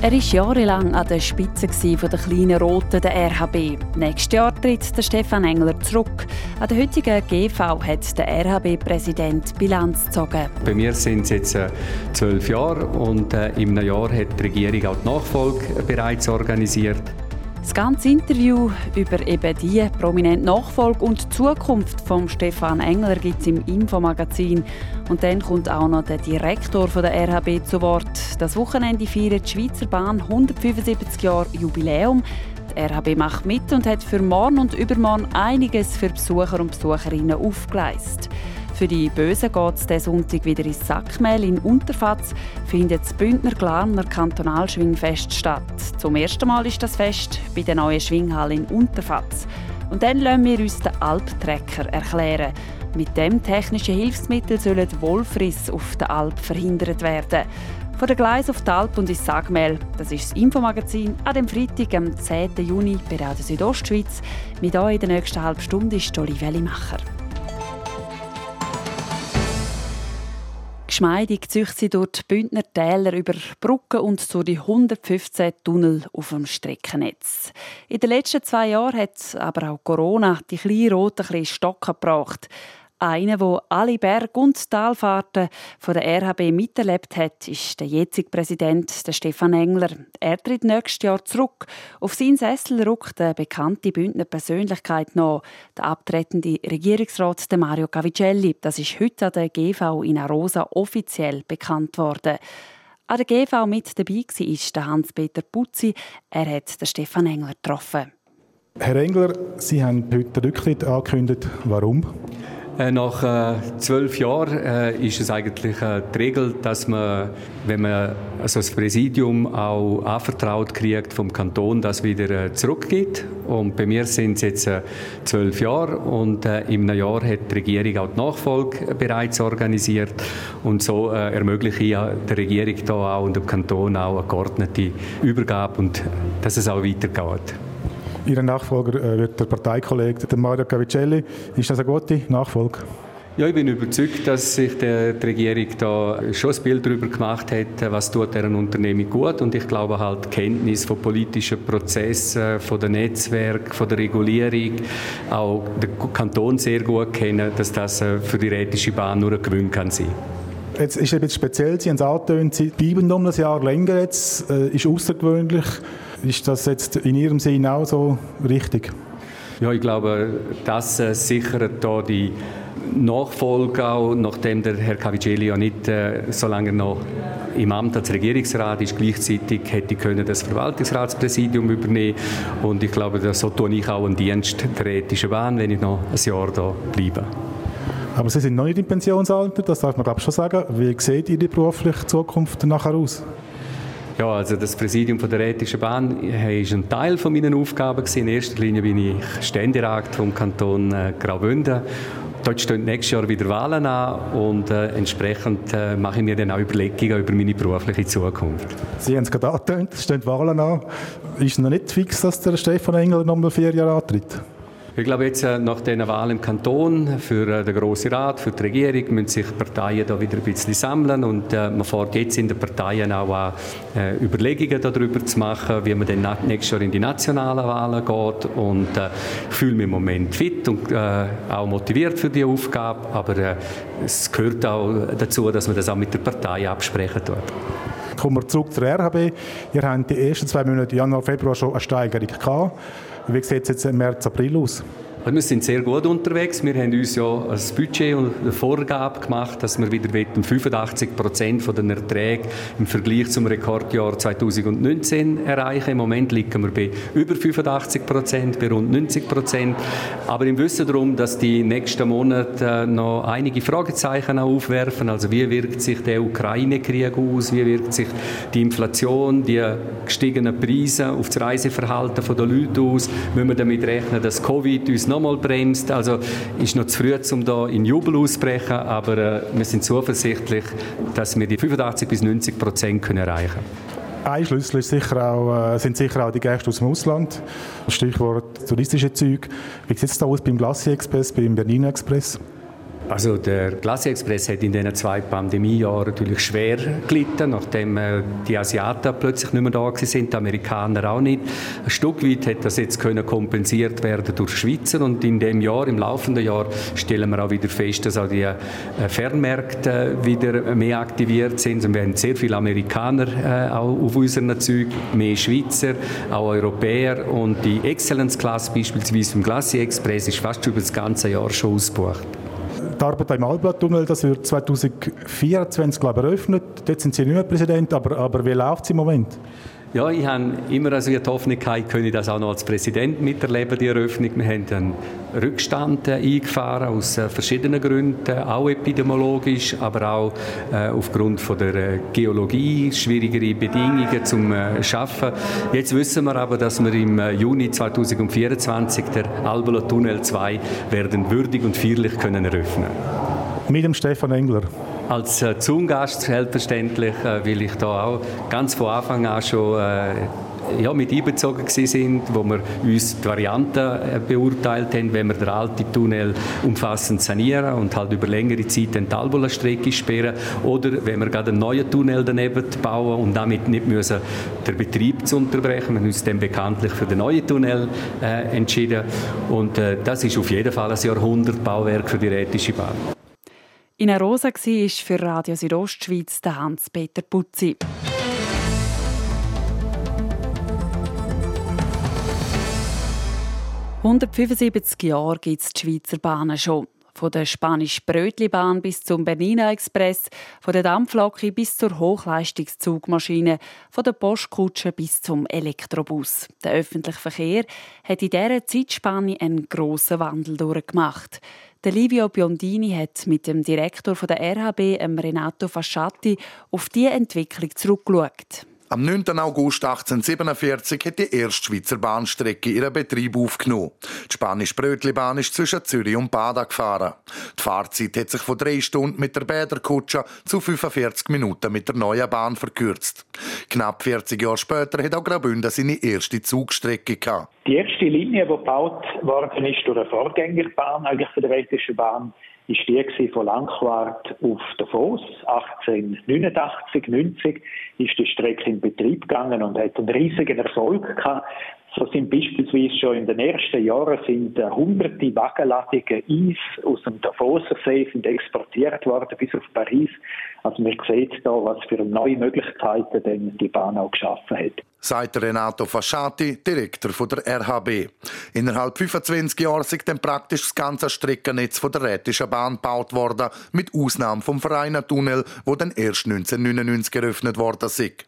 Er war jahrelang an der Spitze der kleinen Roten der RHB. Nächstes Jahr tritt Stefan Engler zurück. An der heutigen GV hat der RHB-Präsident Bilanz gezogen. Bei mir sind es jetzt äh, zwölf Jahre und äh, in einem Jahr hat die Regierung auch die Nachfolge bereits organisiert. Das ganze Interview über eben die prominente Nachfolge und Zukunft von Stefan Engler gibt es im Infomagazin. Und dann kommt auch noch der Direktor der RHB zu Wort. Das Wochenende feiert die Schweizer Bahn 175 Jahre Jubiläum. Die RHB macht mit und hat für morgen und übermorgen einiges für Besucher und Besucherinnen aufgeleistet. Für die Bösen geht es diesen Sonntag wieder ins Sackmehl. In Unterfatz findet das Bündner Glarner Kantonalschwingfest statt. Zum ersten Mal ist das Fest bei der neuen Schwinghalle in Unterfatz. Und dann lassen wir uns den Alptrecker erklären. Mit dem technischen Hilfsmittel sollen Wolfriss auf der Alp verhindert werden. Von der Gleis auf die Alp und ins Sagmehl. Das ist das Infomagazin an dem Freitag, am 10. Juni bei der Südostschweiz. Mit euch in der nächsten halben Stunde ist Olivia Limacher. Geschmeidig zieht sie durch die Bündner Täler über Brücken und durch die 115 Tunnel auf dem Streckennetz. In den letzten zwei Jahren hat aber auch Corona die kleinen Roten ein bisschen Stocken gebracht. Einer, der alle Berg- und Talfahrten von der RHB miterlebt hat, ist der jetzige Präsident der Stefan Engler. Er tritt nächstes Jahr zurück. Auf seinen Sessel rückt eine bekannte Bündner Persönlichkeit nach, der abtretende Regierungsrat Mario Cavicelli. Das ist heute an der GV in Arosa offiziell bekannt worden. An der GV mit dabei war Hans-Peter Putzi. Er hat den Stefan Engler getroffen. Herr Engler, Sie haben heute den Rücktritt angekündigt. Warum? Äh, nach äh, zwölf Jahren äh, ist es eigentlich die Regel, dass man, wenn man also das Präsidium auch anvertraut kriegt vom Kanton, das wieder zurückgeht. Und bei mir sind es jetzt zwölf Jahre und im Jahr hat die Regierung auch die Nachfolge bereits organisiert und so ermögliche ich der Regierung da auch und dem Kanton auch eine geordnete Übergabe und dass es auch weitergeht. Ihr Nachfolger äh, wird der Parteikollege Mario Cavicelli. Ist das eine gute Nachfolge? Ja, ich bin überzeugt, dass sich die Regierung da schon ein Bild darüber gemacht hat, was tut deren Unternehmen gut. Und ich glaube halt, die Kenntnis von politischen Prozessen, von den Netzwerken, von der Regulierung, auch der Kanton sehr gut kennen, dass das äh, für die Rätische Bahn nur ein Gewinn kann sein. Jetzt ist es ein bisschen speziell, Sie haben es angetönt, Sie bleiben um ein Jahr länger jetzt, äh, ist außergewöhnlich. Ist das jetzt in Ihrem Sinn auch so richtig? Ja, ich glaube, das äh, sichert da die Nachfolge auch, nachdem der Herr Cavicelli ja nicht äh, so lange noch im Amt als Regierungsrat ist, gleichzeitig hätte können das Verwaltungsratspräsidium übernehmen und ich glaube, so tue ich auch einen Dienst der ethischen Bahn, wenn ich noch ein Jahr da bleibe. Aber Sie sind noch nicht im Pensionsalter, das darf man glaube ich schon sagen. Wie sieht Ihre berufliche Zukunft nachher aus? Ja, also das Präsidium von der Ethischen Bahn ist ein Teil von meinen Aufgaben In erster Linie bin ich Ständerat vom Kanton äh, Graubünden. Dort stehen nächstes Jahr wieder Wahlen an und äh, entsprechend äh, mache ich mir dann auch Überlegungen über meine berufliche Zukunft. Sie haben es gerade angetönt, es stehen Wahlen an. Ist noch nicht fix, dass der Stefan Engel noch mal vier Jahre antritt? Ich glaube, jetzt äh, nach diesen Wahlen im Kanton für äh, den Grossen Rat, für die Regierung, müssen sich die Parteien da wieder ein bisschen sammeln und äh, man fährt jetzt in den Parteien auch an, Überlegungen darüber zu machen, wie man dann nächstes Jahr in die nationalen Wahlen geht und ich fühle mich im Moment fit und auch motiviert für die Aufgabe, aber es gehört auch dazu, dass man das auch mit der Partei absprechen tut. Kommen wir zurück zur RHB. Ihr habt die ersten zwei Monate Januar, Februar schon eine Steigerung gehabt. Wie sieht es jetzt im März, April aus? Wir sind sehr gut unterwegs. Wir haben uns ja ein Budget und eine Vorgabe gemacht, dass wir wieder 85 Prozent der Erträge im Vergleich zum Rekordjahr 2019 erreichen. Im Moment liegen wir bei über 85 Prozent, bei rund 90 Prozent. Aber im Wissen darum, dass die nächsten Monate äh, noch einige Fragezeichen aufwerfen. Also wie wirkt sich der Ukraine-Krieg aus? Wie wirkt sich die Inflation, die gestiegenen Preise auf das Reiseverhalten der Leute aus? Müssen wir damit rechnen, dass Covid uns jetzt nochmal bremst. Also ist noch zu früh, um da in Jubel auszubrechen, aber äh, wir sind zuversichtlich, dass wir die 85 bis 90 Prozent können erreichen können. Ein Schlüssel sicher auch, äh, sind sicher auch die Gäste aus dem Ausland. Stichwort touristische Züge. Wie sieht es da aus beim Glacier Express, beim Berlin Express? Also der Glacier Express hat in diesen zwei Pandemiejahren natürlich schwer gelitten, nachdem äh, die Asiaten plötzlich nicht mehr da sind, die Amerikaner auch nicht. Ein Stück weit hat das jetzt können kompensiert werden durch Schweizer und in dem Jahr, im laufenden Jahr, stellen wir auch wieder fest, dass auch die äh, Fernmärkte wieder mehr aktiviert sind. Und wir haben sehr viele Amerikaner äh, auch auf unseren Zügen, mehr Schweizer, auch Europäer und die Excellence Class beispielsweise im Glacier Express ist fast über das ganze Jahr schon ausgebucht. Die Arbeit im Alblatt-Tunnel, das wird 2024 glaube ich, eröffnet. Dort sind Sie nicht mehr Präsident, aber, aber wie läuft es im Moment? Ja, ich habe immer also die Hoffnung gehabt, ich das auch noch als Präsident miterleben, die Eröffnung. Wir haben einen Rückstand äh, eingefahren, aus äh, verschiedenen Gründen, auch epidemiologisch, aber auch äh, aufgrund der Geologie, schwierigere Bedingungen zum äh, Schaffen. Jetzt wissen wir aber, dass wir im Juni 2024 der Albola Tunnel 2 werden würdig und feierlich können eröffnen. Mit dem Stefan Engler als äh, Zoom-Gast selbstverständlich, äh, weil ich da auch ganz von Anfang an schon äh, ja, mit einbezogen sind, wo wir uns die Varianten äh, beurteilt haben, wenn wir den alten Tunnel umfassend sanieren und halt über längere Zeit den Talbola-Strecke sperren oder wenn wir gerade einen neuen Tunnel daneben bauen und damit nicht müssen den Betrieb zu unterbrechen. Wir haben uns dann bekanntlich für den neuen Tunnel äh, entschieden und äh, das ist auf jeden Fall ein Jahrhundertbauwerk für die Rätische Bahn. In Arosa war für Radio Südostschweiz der Hans-Peter Putzi. «175 Jahre gibt es die Schweizer Bahnen schon. Von der Spanisch-Brötli-Bahn bis zum Bernina Express, von der Dampflocke bis zur Hochleistungszugmaschine, von der Postkutsche bis zum Elektrobus. Der öffentliche Verkehr hat in dieser Zeitspanne einen grossen Wandel durchgemacht. Der Livio Biondini hat mit dem Direktor der RHB, Renato Fasciatti, auf diese Entwicklung zurückgeschaut. Am 9. August 1847 hat die erste Schweizer Bahnstrecke ihren Betrieb aufgenommen. Die spanische Brötlibahn ist zwischen Zürich und Bada gefahren. Die Fahrzeit hat sich von drei Stunden mit der Bäderkutsche zu 45 Minuten mit der neuen Bahn verkürzt. Knapp 40 Jahre später hat auch Graubünden seine erste Zugstrecke gehabt. Die erste Linie, die gebaut worden ist durch eine Vorgängerbahn eigentlich für die Rätische Bahn, ist die von Langquart auf Davos. 1889, 90 ist die Strecke in Betrieb gegangen und hat einen riesigen Erfolg gehabt. So sind beispielsweise schon in den ersten Jahren sind äh, hunderte Wagenladungen Eis aus dem Davoser See sind exportiert worden bis auf Paris. Also man sieht da, was für neue Möglichkeiten denn die Bahn auch geschaffen hat. Sagt Renato Fasciati, Direktor von der RHB. Innerhalb 25 Jahren ist dann praktisch das ganze Streckennetz von der Rätischen Bahn gebaut worden, mit Ausnahme vom Vereinertunnel, wo dann erst 1999 eröffnet worden ist.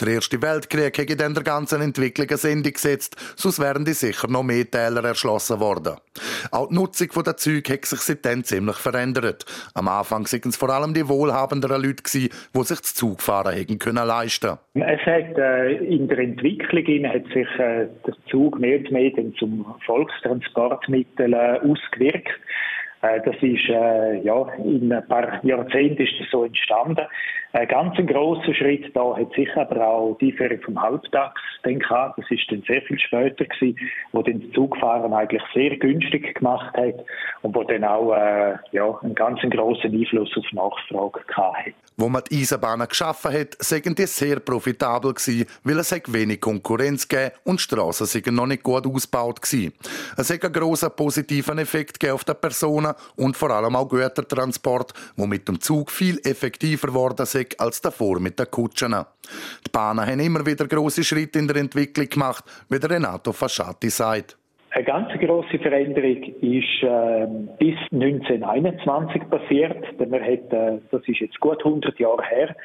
Der Erste Weltkrieg hätte dann der ganzen Entwicklung ein Ende gesetzt, sonst wären die sicher noch mehr Täler erschlossen worden. Auch die Nutzung der Züge hat sich seitdem ziemlich verändert. Am Anfang waren es vor allem die wohlhabenderen Leute, die sich das Zugfahren hätten können leisten Es hat äh, in der Entwicklung hat sich äh, der Zug mehr und mehr zum Volkstransportmittel äh, ausgewirkt. Äh, das ist äh, ja in ein paar Jahrzehnten ist das so entstanden. Ein ganz grosser Schritt da hat sicher aber auch die Einführung vom Halbtags gehabt. Das ist dann sehr viel später gewesen, wo dann das Zugfahren eigentlich sehr günstig gemacht hat und wo dann auch äh, ja, einen ganz grossen Einfluss auf Nachfrage gehabt hat. Wo man die Eisenbahnen geschaffen hat, sind die sehr profitabel gewesen, weil es wenig Konkurrenz gab und die Strassen sind noch nicht gut ausgebaut gewesen. Es hat einen grossen positiven Effekt auf die Personen und vor allem auch Gütertransport, wo mit dem Zug viel effektiver geworden schwierig als davor mit den Kutschen. Die Bahnen haben immer wieder große Schritte in der Entwicklung gemacht, wie der Renato Fasciati sagt. Eine ganz große Veränderung ist äh, bis 1921 passiert. Man hat, äh, das ist jetzt gut 100 Jahre her,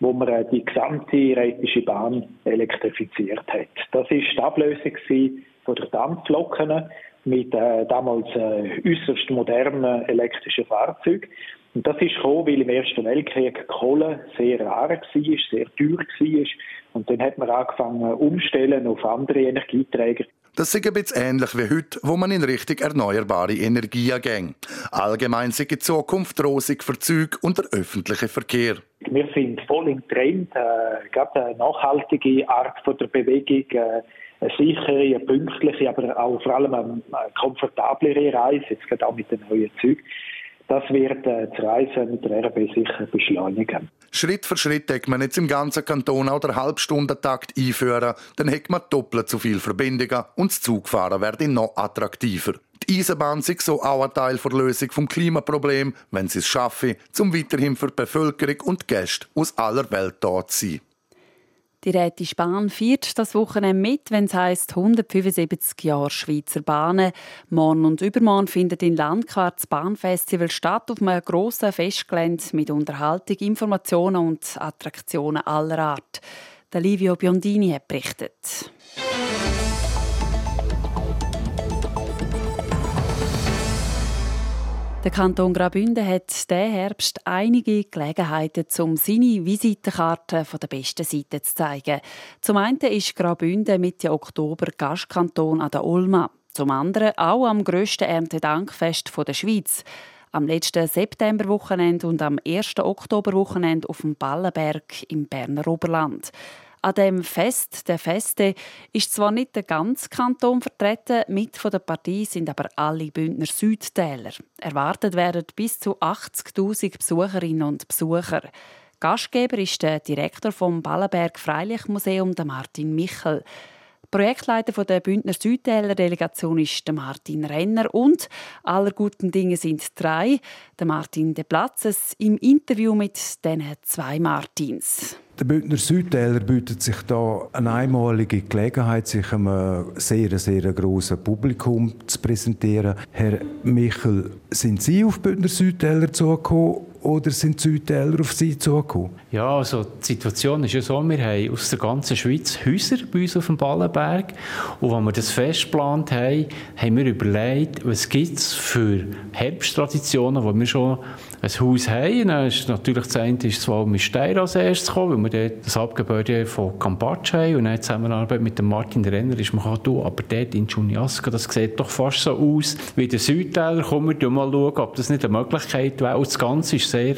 wo man äh, die gesamte Rätische Bahn elektrifiziert hat. Das ist die Ablösung von der Dampfloken mit äh, damals äh, äußerst modernen elektrischen Fahrzeugen. Und das ist gekommen, weil im Ersten Weltkrieg Kohle sehr rar war, sehr teuer war. Und dann hat man angefangen umstellen auf andere Energieträger. Das ist ein bisschen ähnlich wie heute, wo man in Richtung erneuerbare Energien ging. Allgemein sind die Zukunft rosig für Züge und der öffentliche Verkehr. Wir sind voll im Trend, äh, gerade eine nachhaltige Art von der Bewegung, äh, eine sichere, eine pünktliche, aber auch vor allem eine, komfortablere Reise, jetzt gerade auch mit den neuen Zügen. Das wird äh, das Reisen mit der RB sicher beschleunigen. Schritt für Schritt hat man jetzt im ganzen Kanton auch der Halbstundentakt einführen, dann hat man doppelt so viel Verbindungen und das Zugfahren wird noch attraktiver. Die Eisenbahn ist so auch ein Teil der Lösung vom Klimaproblem, wenn sie es schaffen, zum weiterhin für die Bevölkerung und Gäste aus aller Welt dort zu sein. Die Rätische Bahn feiert das Wochenende mit, wenn es heisst 175 Jahre Schweizer Bahnen. Morgen und übermorgen findet in Landquart das Bahnfestival statt auf einem grossen Festgelände mit Unterhaltung, Informationen und Attraktionen aller Art. Livio Biondini hat berichtet. Der Kanton Graubünden hat diesen Herbst einige Gelegenheiten, um seine Visitenkarte von der besten Seite zu zeigen. Zum einen ist Graubünden Mitte Oktober Gastkanton an der Olma. Zum anderen auch am grössten Erntedankfest der Schweiz. Am letzten Septemberwochenende und am 1. Oktoberwochenende auf dem Ballenberg im Berner Oberland. An dem Fest der Feste ist zwar nicht der ganze Kanton vertreten, mit von der Partie sind aber alle Bündner Südtäler. Erwartet werden bis zu 80.000 Besucherinnen und Besucher. Gastgeber ist der Direktor vom Ballenberg Freilichtmuseum, Martin Michel. Projektleiter der Bündner Südtäler Delegation ist Martin Renner und aller guten Dinge sind drei. Der Martin De Platzes im Interview mit den zwei Martins. Der Bündner Südtäler bietet sich da eine einmalige Gelegenheit, sich einem sehr, sehr grossen Publikum zu präsentieren. Herr Michel, sind Sie auf Bündner Südtäler zugekommen oder sind die Südtäler auf Sie zugekommen? Ja, also die Situation ist ja so, wir haben aus der ganzen Schweiz Häuser bei uns auf dem Ballenberg und als wir das Fest geplant haben, haben wir überlegt, was gibt es für Herbsttraditionen, die wir schon ein Haus haben. Dann ist natürlich das eine ist zwar mit Stein als erstes gekommen, weil wir dort das Abgebäude von Kampatsch haben und dann in Zusammenarbeit mit dem Martin Renner ist man kann du, aber dort in Juniasca, das sieht doch fast so aus wie der Südteil. Kommen wir mal schauen, ob das nicht eine Möglichkeit wäre. Und das Ganze ist sehr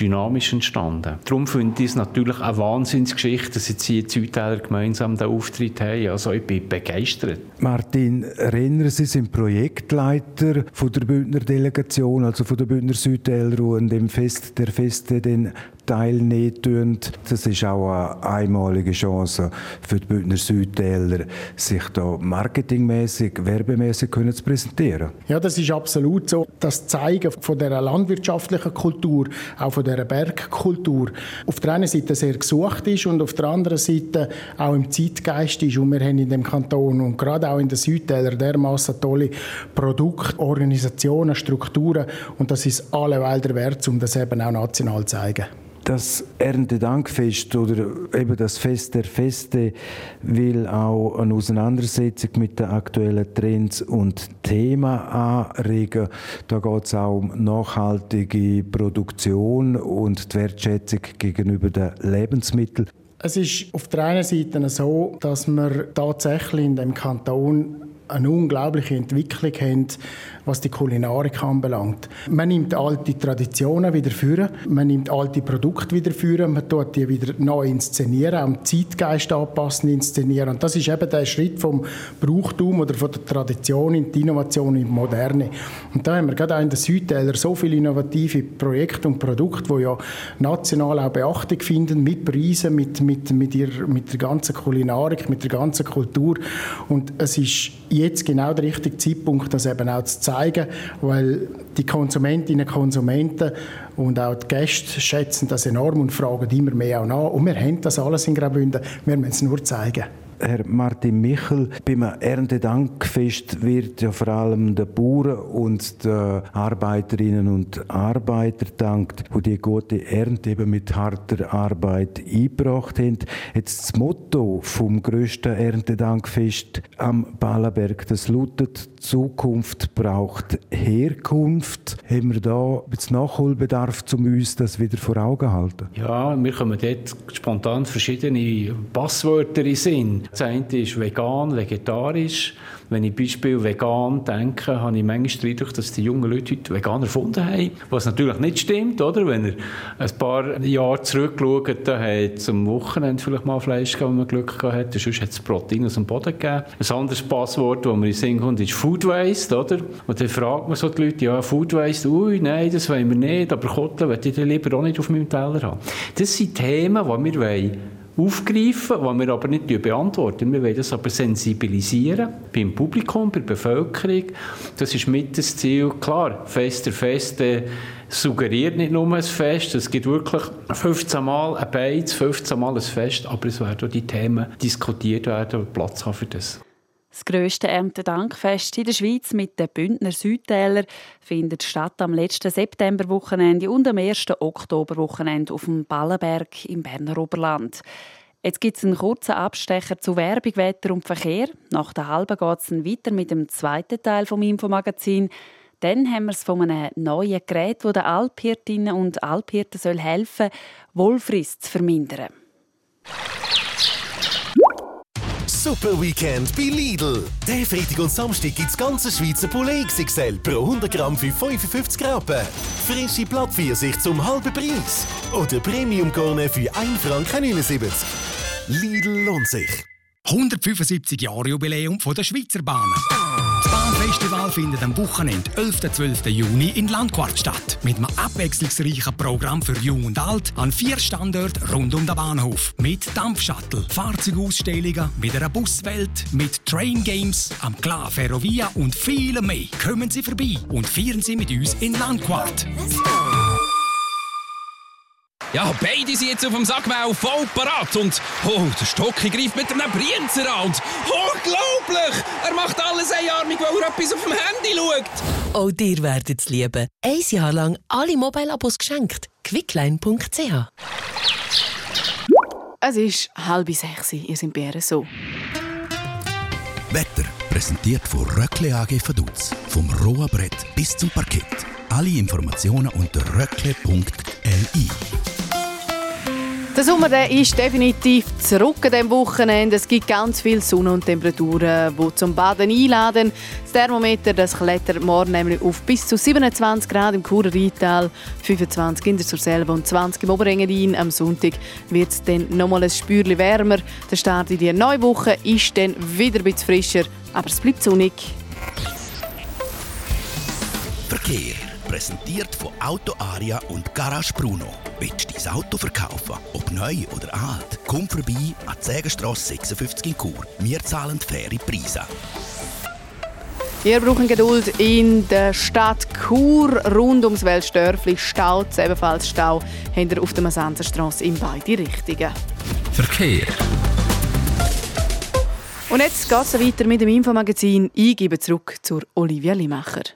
dynamisch entstanden. Darum finde ich es natürlich eine Wahnsinnsgeschichte, dass jetzt hier Südtäler gemeinsam den Auftritt haben. Also ich bin begeistert. Martin Renner, Sie sind Projektleiter von der Bündner Delegation, also von der Bündner Südtäler, die an dem Fest der Feste den teilnehmen. Das ist auch eine einmalige Chance für die Bündner Südtäler, sich da marketingmäßig, werbemäßig zu präsentieren. Ja, das ist absolut so. Das Zeigen von der landwirtschaftlichen Kultur, auch von der Bergkultur, auf der einen Seite sehr gesucht ist und auf der anderen Seite auch im Zeitgeist ist. Und wir haben in dem Kanton und gerade auch in den Südtälern dermaßen tolle Produkte, Organisationen, Strukturen und das ist alleweil der Wert, um das eben auch national zu zeigen. Das Erntedankfest oder eben das Fest der Feste will auch eine Auseinandersetzung mit den aktuellen Trends und Themen anregen. Da geht es auch um nachhaltige Produktion und die Wertschätzung gegenüber den Lebensmitteln. Es ist auf der einen Seite so, dass wir tatsächlich in dem Kanton eine unglaubliche Entwicklung haben, was die Kulinarik anbelangt. Man nimmt alte Traditionen wieder führen, man nimmt alte Produkte wieder führen, man tut die wieder neu inszenieren, am Zeitgeist anpassen, inszenieren. Und das ist eben der Schritt vom Brauchtum oder von der Tradition in die Innovation in die Moderne. Und da haben wir gerade auch in den Südtälern so viele innovative Projekte und Produkte, die ja national auch Beachtung finden, mit Preisen, mit, mit, mit, ihr, mit der ganzen Kulinarik, mit der ganzen Kultur. Und es ist jetzt genau der richtige Zeitpunkt, das eben auch zu zeigen, weil die Konsumentinnen und Konsumenten und auch die Gäste schätzen das enorm und fragen immer mehr auch nach. Und wir haben das alles in Graubünden, wir müssen es nur zeigen. Herr Martin Michel, beim Erntedankfest wird ja vor allem den Bauern und den Arbeiterinnen und Arbeitern dankt, die die gute Ernte eben mit harter Arbeit eingebracht haben. Jetzt das Motto vom grössten Erntedankfest am Ballenberg, das lautet Zukunft braucht Herkunft. Haben wir da jetzt Nachholbedarf, um uns das wieder vor Augen zu halten? Ja, wir kommen dort spontan verschiedene Passwörter in Sinn. Das eine ist vegan, vegetarisch. Wenn ich Beispiel vegan denke, habe ich manchmal den dass die jungen Leute heute vegan erfunden haben. Was natürlich nicht stimmt, oder? Wenn er ein paar Jahre zurückschaut, dann hat es am Wochenende vielleicht mal Fleisch gegeben, wenn man Glück gehabt hat. Sonst hat es Protein aus dem Boden gegeben. Ein anderes Passwort, das man in Sinn kommt, ist Food Waste, oder? Und dann fragt man so die Leute, ja, Food Waste, ui, nein, das wollen wir nicht, aber Kottel möchte ich lieber auch nicht auf meinem Teller haben. Das sind Themen, die wir wollen aufgreifen, die wir aber nicht beantworten. Wir wollen das aber sensibilisieren beim Publikum, bei der Bevölkerung. Das ist mit das Ziel. Klar, Fester Feste suggeriert nicht nur ein Fest, es gibt wirklich 15 Mal ein Beiz, 15 Mal ein Fest, aber es werden auch die Themen diskutiert werden und Platz haben für das. Das grösste Erntedankfest in der Schweiz mit den Bündner Südtäler findet statt am letzten Septemberwochenende und am 1. Oktoberwochenende auf dem Ballenberg im Berner Oberland. Jetzt gibt es einen kurzen Abstecher zu Werbung, Wetter und Verkehr. Nach der halben geht es weiter mit dem zweiten Teil vom Infomagazin. Dann haben wir es von einem neuen Gerät, das den Alphirtinnen und Alphirten helfen soll, Wohlfriss zu vermindern. Super Weekend bei Lidl. Der Freitag und Samstag gibt es ganze Schweizer Poulet XXL pro 100 Gramm für 55 Rappen. Frische Blattpfirsich zum halben Preis. Oder Premium Corne für 1 Franken 79. Lidl lohnt sich. 175 Jahre Jubiläum der Schweizer Bahnen. Das Bahnfestival findet am Wochenende 11. 12. Juni in Landquart statt. Mit einem abwechslungsreichen Programm für Jung und Alt an vier Standorten rund um den Bahnhof. Mit Dampfshuttle, Fahrzeugausstellungen, mit einer Buswelt, mit Train Games, am Klar Ferrovia und vielem mehr. Kommen Sie vorbei und feiern Sie mit uns in Landquart. Ja, beide sind jetzt auf dem Sackmau voll parat und oh, der Stocki greift mit einem Brienzer an und unglaublich! Er macht alles einarmig, weil er etwas auf dem Handy schaut. Auch dir werdet es lieben. Ein Jahr lang alle Mobile-Abos geschenkt. quickline.ch Es ist halb sechs, ihr seid bei so. Wetter präsentiert von Röckle AG Vaduz. Vom rohen Brett bis zum Parkett. Alle Informationen unter röckle.li. Der Sommer der ist definitiv zurück an diesem Wochenende. Es gibt ganz viel Sonne und Temperaturen, die zum Baden einladen. Das Thermometer das klettert morgen nämlich auf bis zu 27 Grad im Churer Rheintal, 25 in der Surselva und 20 im Oberengadin. Am Sonntag wird es dann nochmal ein Spürchen wärmer. Der Start in die neue Woche ist dann wieder ein bisschen frischer, aber es bleibt sonnig. Verkehr präsentiert von Auto Aria und Garage Bruno. Willst du dein Auto verkaufen? Ob neu oder alt? Komm vorbei an die Sägenstrasse 56 in Chur. Wir zahlen faire Preise. Wir brauchen Geduld in der Stadt Chur rund ums Weltstörfli. Stau, ebenfalls Stau, wir auf der Masanzerstrasse in beide Richtungen. Verkehr. Und jetzt geht es weiter mit dem Infomagazin. Ich gebe zurück zur Olivia Limacher.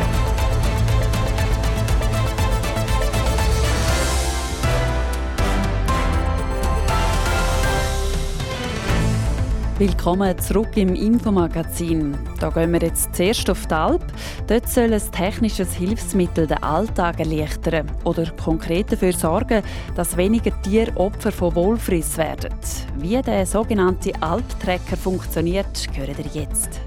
Willkommen zurück im Infomagazin. Da gehen wir jetzt zuerst auf die Alp. Dort soll ein technisches Hilfsmittel den Alltag erleichtern oder konkret dafür sorgen, dass weniger Tiere Opfer von Wohlfriss werden. Wie der sogenannte Alptracker funktioniert, hören ihr jetzt.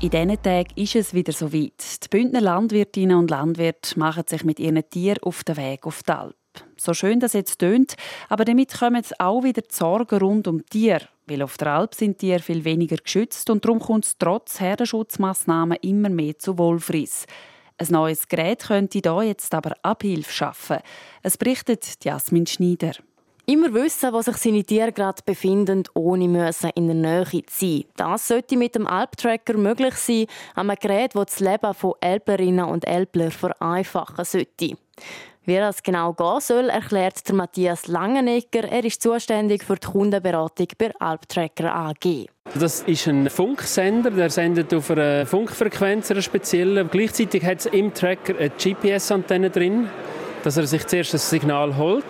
In diesen Tagen ist es wieder so weit. Die Bündner Landwirtinnen und Landwirte machen sich mit ihren Tieren auf den Weg auf die Alp. So schön das jetzt tönt, aber damit kommen auch wieder die Sorgen rund um Tiere. Weil auf der Alp sind Tiere viel weniger geschützt und darum kommt es trotz Herdenschutzmaßnahmen immer mehr zu Wohlfriss. Ein neues Gerät könnte da jetzt aber Abhilfe schaffen. Es berichtet Jasmin Schneider. Immer wissen, wo sich seine Tiere gerade befinden, ohne müssen in der Nähe zu sein. Das sollte mit dem Alptracker möglich sein, einem Gerät, das das Leben von Elblerinnen und Elbler vereinfachen sollte. Wie das genau gehen soll, erklärt der Matthias Langenegger. Er ist zuständig für die Kundenberatung bei Alptracker AG. Das ist ein Funksender, der sendet auf einer Funkfrequenz, einer speziellen. Gleichzeitig hat es im Tracker eine GPS-Antenne drin, dass er sich zuerst das Signal holt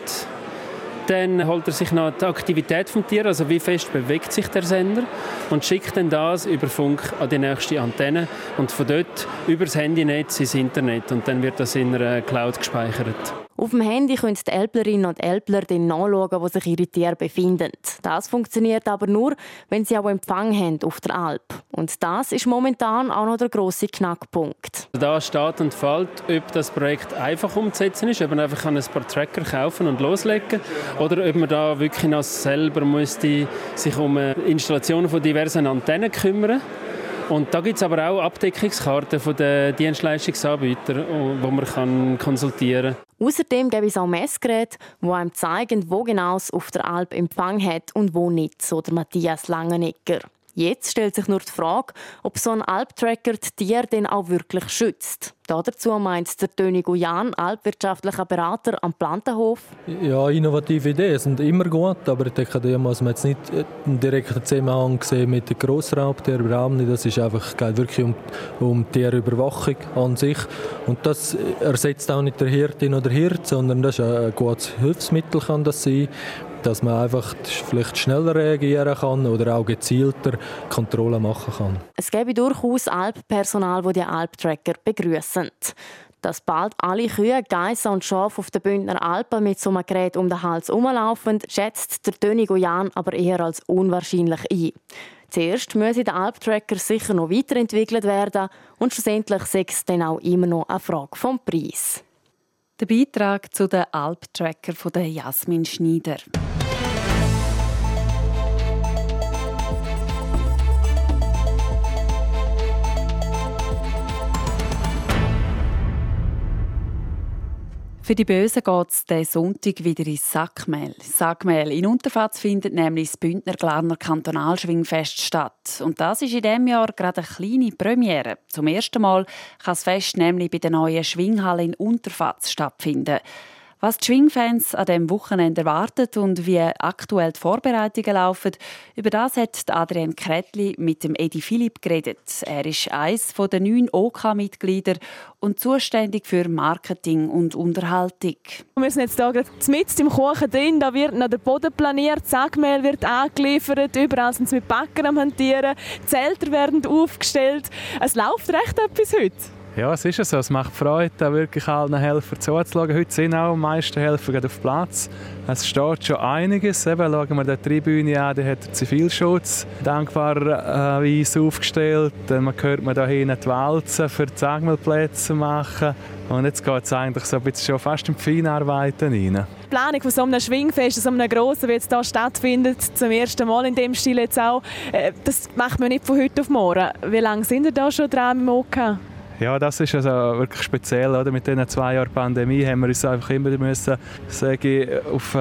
Dann holt er sich noch die Aktivität vom Tier, also wie fest bewegt sich der Sender und schickt dann das über Funk an die nächste Antenne und von dort über das Handynetz ins Internet und dann wird das in einer Cloud gespeichert. Auf dem Handy können die Elblerinnen und Elbler dann nachschauen, wo sich ihre Tiere befinden. Das funktioniert aber nur, wenn sie auch Empfang haben auf der Alp. Und das ist momentan auch noch der grosse Knackpunkt. Da steht und fällt, ob das Projekt einfach umzusetzen ist, ob man einfach ein paar Tracker kaufen und loslegen oder ob man da wirklich noch selber müsste sich um Installationen von diversen Antennen kümmern und da gibt es aber auch Abdeckungskarten von den Dienstleistungsanbietern, wo man konsultieren kann. Außerdem gibt es auch Messgeräte, die einem zeigen, wo genau es auf der Alp Empfang hat und wo nicht, so der Matthias Langenegger. Jetzt stellt sich nur die Frage, ob so ein Alptracker die Tiere denn auch wirklich schützt. Dazu meint der Töni Guyan, alpwirtschaftlicher Berater am Plantenhof. Ja, innovative Ideen sind immer gut, aber ich denke, da muss man jetzt nicht einen direkten Zusammenhang sehen mit den Grossraubtieren. Das ist einfach, geht wirklich um, um Tierüberwachung an sich. Und das ersetzt auch nicht der Hirtin oder Hirt, sondern das ist ein gutes Hilfsmittel kann das sein dass man einfach vielleicht schneller reagieren kann oder auch gezielter Kontrollen machen kann. Es gäbe durchaus Alppersonal, das die Alptracker begrüßen. Dass bald alle Kühe, Geissen und Schafe auf den Bündner Alpen mit so einem Gerät um den Hals herumlaufen, schätzt der Töni Goyan aber eher als unwahrscheinlich ein. Zuerst müsse der Alptracker sicher noch weiterentwickelt werden und schlussendlich sei es dann auch immer noch eine Frage vom Preis. Der Beitrag zu den Alptracker von Jasmin Schneider. Für die Bösen geht es diesen Sonntag wieder ins Sackmehl. Sackmehl in Unterfatz findet nämlich das Bündner Glarner Kantonalschwingfest statt. Und das ist in diesem Jahr gerade eine kleine Premiere. Zum ersten Mal kann das Fest nämlich bei der neuen Schwinghalle in Unterfatz stattfinden. Was die Schwingfans an diesem Wochenende erwartet und wie aktuell die Vorbereitungen laufen, über das hat Adrian Kretli mit dem Edi Philipp geredet. Er ist eines der neun OK-Mitglieder und zuständig für Marketing und Unterhaltung. Wir sind jetzt hier mit im Kuchen drin. Da wird noch der Boden planiert, Sackmehl wird angeliefert, überall sind sie mit Backen am Hantieren, Zelter werden aufgestellt. Es läuft recht etwas heute. Ja, es ist so. Es macht Freude, da wirklich allen Helfern zuzuschauen. Heute sind auch die meisten Helfer auf Platz. Es steht schon einiges. Eben, schauen wir die Tribüne an, die hat Zivilschutz dankbarerweise aufgestellt. Man hört man da hinten die Walzen für die Sagmelplätze machen. Und jetzt geht es eigentlich so ein bisschen schon fast in die Feinarbeiten rein. Die Planung von so einem Schwingfest, so einem grossen, wie jetzt hier stattfindet, zum ersten Mal in dem Stil jetzt auch, äh, das macht man nicht von heute auf morgen. Wie lange sind ihr da schon dran im OK? Ja, das ist also wirklich speziell. Oder? Mit diesen zwei Jahren Pandemie haben wir uns einfach immer müssen, sage ich, auf äh,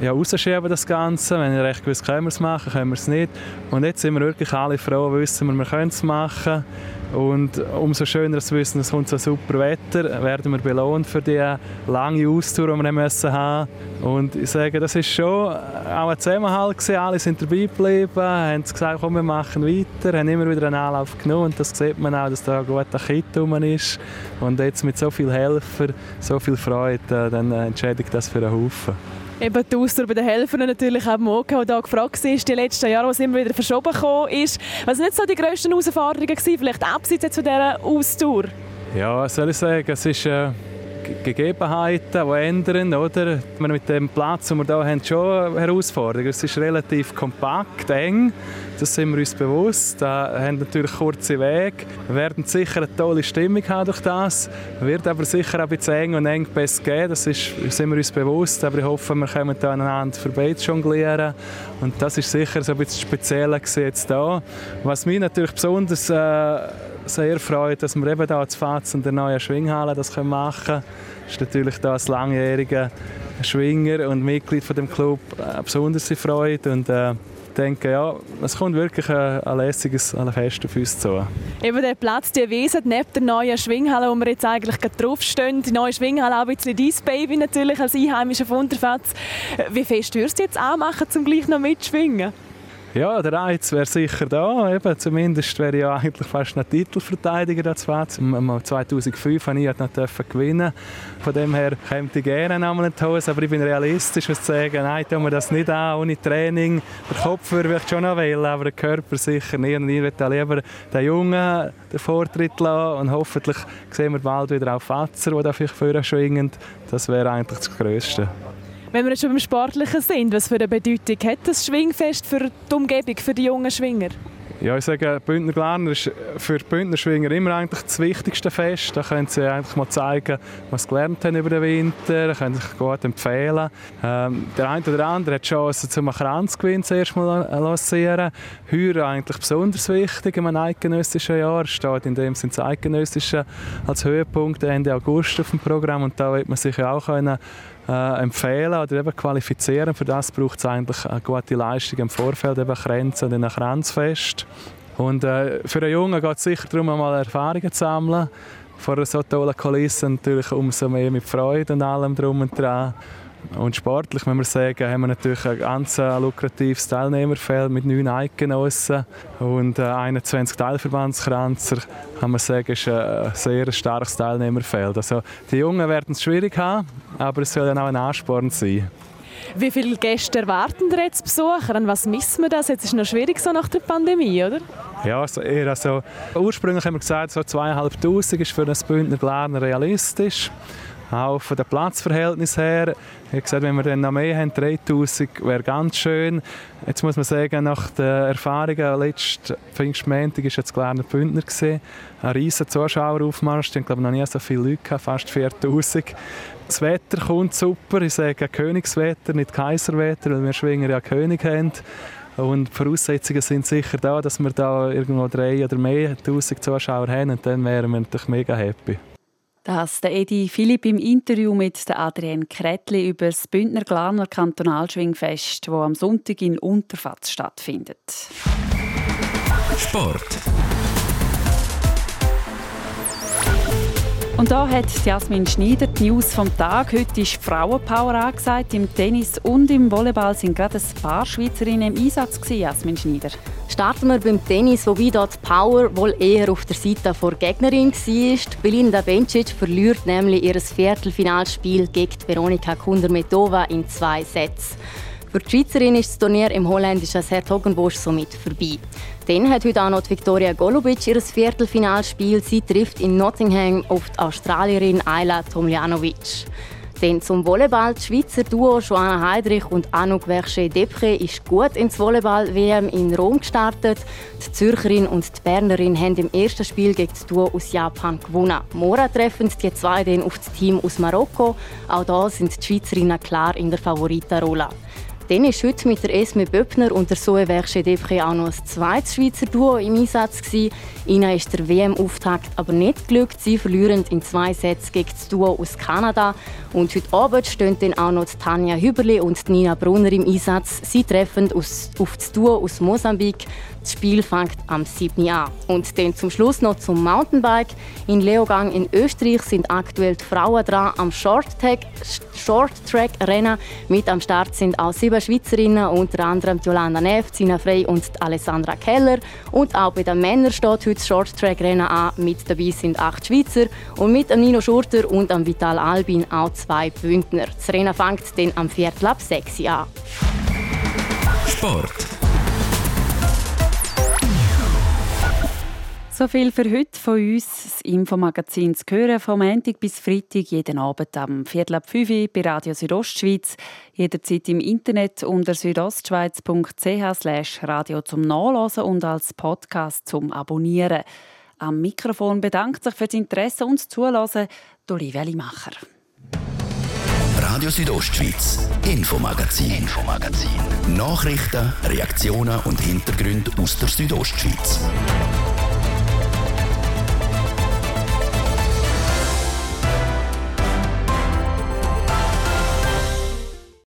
ja, rausschieben das Ganze. Wenn ich recht gewusst, können wir es machen, können wir es nicht. Und jetzt sind wir wirklich alle froh, wissen wir, wir können es machen. Und umso schöner zu wissen, es kommt so super Wetter, werden wir belohnt für die lange Austour, die wir müssen haben. Und ich sage, das ist schon auch ein Zusammenhalt gewesen. Alle sind dabei geblieben, haben gesagt, komm, wir machen weiter, haben immer wieder einen Anlauf genommen. Und das sieht man auch, dass da ein guter Kit rum ist. Und jetzt mit so vielen Helfern, so viel Freude, dann entschädigt das für einen Haufen. Eben die Ausdauer bei den Helfern natürlich auch im OK, der gefragt war, die letzten Jahre, wo es immer wieder verschoben gekommen ist. Was sind jetzt so die grössten Herausforderungen gewesen, vielleicht abseits jetzt von dieser Ausdauer? Ja, was soll ich sagen, es ist... Äh Gegebenheiten, die ändern. Oder? Mit dem Platz, den wir hier haben, schon Herausforderungen. Es ist relativ kompakt, eng. Das sind wir uns bewusst. Da haben natürlich kurze Wege. Wir werden sicher eine tolle Stimmung haben durch das. Wird aber sicher ein bisschen eng und eng Engpässe geben. Das ist, sind wir uns bewusst. Aber ich hoffe, wir können da aneinander vorbei jonglieren. Und das ist sicher so ein bisschen speziell jetzt hier. Was mich natürlich besonders äh, sehr freut, dass wir eben hier zu Faz in der neuen Schwinghalle das machen können. Das ist natürlich da als langjähriger Schwinger und Mitglied von dem Club eine besondere Freude. Und, äh, denke, ja, es kommt wirklich ein, ein lässiges Fest auf uns zu. Eben der Platz, die Wiese, neben der neuen Schwinghalle, wo wir jetzt eigentlich draufstehen, die neue Schwinghalle auch ein bisschen dein Baby natürlich als Einheimischer von Unterfatz. Wie fest würdest du jetzt anmachen, um gleich noch mitzuschwingen? Ja, der Reiz wäre sicher da. Eben, zumindest wäre ja eigentlich fast ein Titelverteidiger da zu 2005 habe ich noch gewinnen. Von dem her käme ich gerne einmal in die Hose, aber ich bin realistisch, zu sagen, nein, tun wir das nicht an, ohne Training. Der Kopf würde ich schon noch wählen, aber der Körper sicher nicht. Und ich würde lieber den Jungen den Vortritt lassen und hoffentlich sehen wir bald wieder auch Fatzer, die da vielleicht vorher schwingen. Das wäre eigentlich das Größte. Wenn wir schon beim Sportlichen sind, was für eine Bedeutung hat das Schwingfest für die Umgebung, für die jungen Schwinger? Ja, ich sage, Bündner Glarner ist für die Bündner Schwinger immer eigentlich das wichtigste Fest. Da können sie eigentlich mal zeigen, was sie gelernt haben über den Winter, da können sie sich gut empfehlen. Ähm, der eine oder andere hat die Chance, zum Kranzgewinn zuerst mal lancieren. Heuer eigentlich besonders wichtig in einem eidgenössischen Jahr. Steht in dem Sinne das Eidgenössische als Höhepunkt Ende August auf dem Programm und da wird man sich auch können äh, empfehlen oder eben qualifizieren. Für das braucht es eigentlich eine gute Leistung im Vorfeld, eben Grenzen und ein Grenzfest. Und äh, für einen Jungen geht es sicher darum, einmal Erfahrungen zu sammeln. Vor einer so tollen Kulisse natürlich umso mehr mit Freude und allem drum und dran. Und sportlich, wenn wir sagen, haben wir natürlich ein ganz äh, lukratives Teilnehmerfeld mit neun Eidgenossen und 21 äh, Teilverbandskranzer. Kann man sagen, ist ein sehr starkes Teilnehmerfeld. Also die Jungen werden es schwierig haben, aber es soll dann auch ein Ansporn sein. Wie viele Gäste erwarten ihr jetzt Besucher? An was missen wir das? Jetzt ist es noch schwierig so nach der Pandemie, oder? Ja, also eher also, ursprünglich haben wir gesagt, so 2'500 ist für einen Bündner Glarner realistisch. Auch von den Platzverhältnissen her. Ich gesagt, wenn wir dann noch mehr haben, 3000 wäre ganz schön. Jetzt muss man sagen, nach den Erfahrungen letzten Pfingstmontag war jetzt Glarner Bündner. Gewesen. Ein riesiger Zuschaueraufmarsch. Ich glaube, noch nie so viele Leute, gehabt, fast 4000. Das Wetter kommt super. Ich sage Königswetter, nicht Kaiserwetter, weil wir Schwinger ja König haben. Und die Voraussetzungen sind sicher da, dass wir da irgendwo drei oder mehr tausend Zuschauer haben. Und dann wären wir natürlich mega happy. Das der Edi Philipp im Interview mit der Adrienne Kretli über das Bündner Glarner Kantonalschwingfest, das am Sonntag in Unterfatz stattfindet. Sport. Und da hat Jasmin Schneider die News vom Tag. Heute ist Frauenpower angesagt. Im Tennis und im Volleyball sind gerade ein paar Schweizerinnen im Einsatz gewesen, Jasmin Schneider. Starten wir beim Tennis, wobei dort Power wohl eher auf der Seite der Gegnerin war. Belinda Bencic verliert nämlich ihr Viertelfinalspiel gegen Veronika Kundermetova in zwei Sätzen. Für die Schweizerin ist das Turnier im holländischen Hertogenbosch somit vorbei. Dann hat heute auch noch Viktoria Golubic ihr Viertelfinalspiel. Sie trifft in Nottingham auf die Australierin Ayla Tomljanovic. Dann zum Volleyball. Das Schweizer Duo Joanna Heidrich und Anouk Verche-Depre ist gut ins Volleyball-WM in Rom gestartet. Die Zürcherin und die Bernerin haben im ersten Spiel gegen das Duo aus Japan gewonnen. Morgen treffen die zwei dann auf das Team aus Marokko. Auch da sind die Schweizerinnen klar in der Favoritenrolle. Dann ist heute mit der Esme Böppner und der Zoe Verche Depre auch noch ein zweites Schweizer Duo im Einsatz. Ihnen ist der WM-Auftakt aber nicht gelungen. Sie verlieren in zwei Sätzen gegen das Duo aus Kanada. Und heute Abend stehen dann auch noch Tanja Hüberli und Nina Brunner im Einsatz. Sie treffen auf das Duo aus Mosambik. Das Spiel fängt am 7. an. Und dann zum Schluss noch zum Mountainbike. In Leogang in Österreich sind aktuell die Frauen dran am Short-Track Short Rennen. Mit am Start sind auch sieben Schweizerinnen, unter anderem Jolanda Neff, Zina Frey und Alessandra Keller. Und auch bei den Männern steht heute das Short-Track-Rennen an. Mit dabei sind acht Schweizer und mit Nino Schurter und am Vital Albin auch zwei Bündner. Das Rennen fängt dann am Viertel ab 6 an. Sport. So viel für heute von uns. Das Infomagazin zu hören vom Montag bis Freitag jeden Abend am Viertel ab 5 Uhr bei Radio Südostschweiz. Jederzeit im Internet unter südostschweiz.ch radio zum Nachlesen und als Podcast zum Abonnieren. Am Mikrofon bedankt sich für das Interesse und das Zuhören Olivia Limacher. Radio Südostschweiz, Infomagazin, Infomagazin. Nachrichten, Reaktionen und Hintergründe aus der Südostschweiz.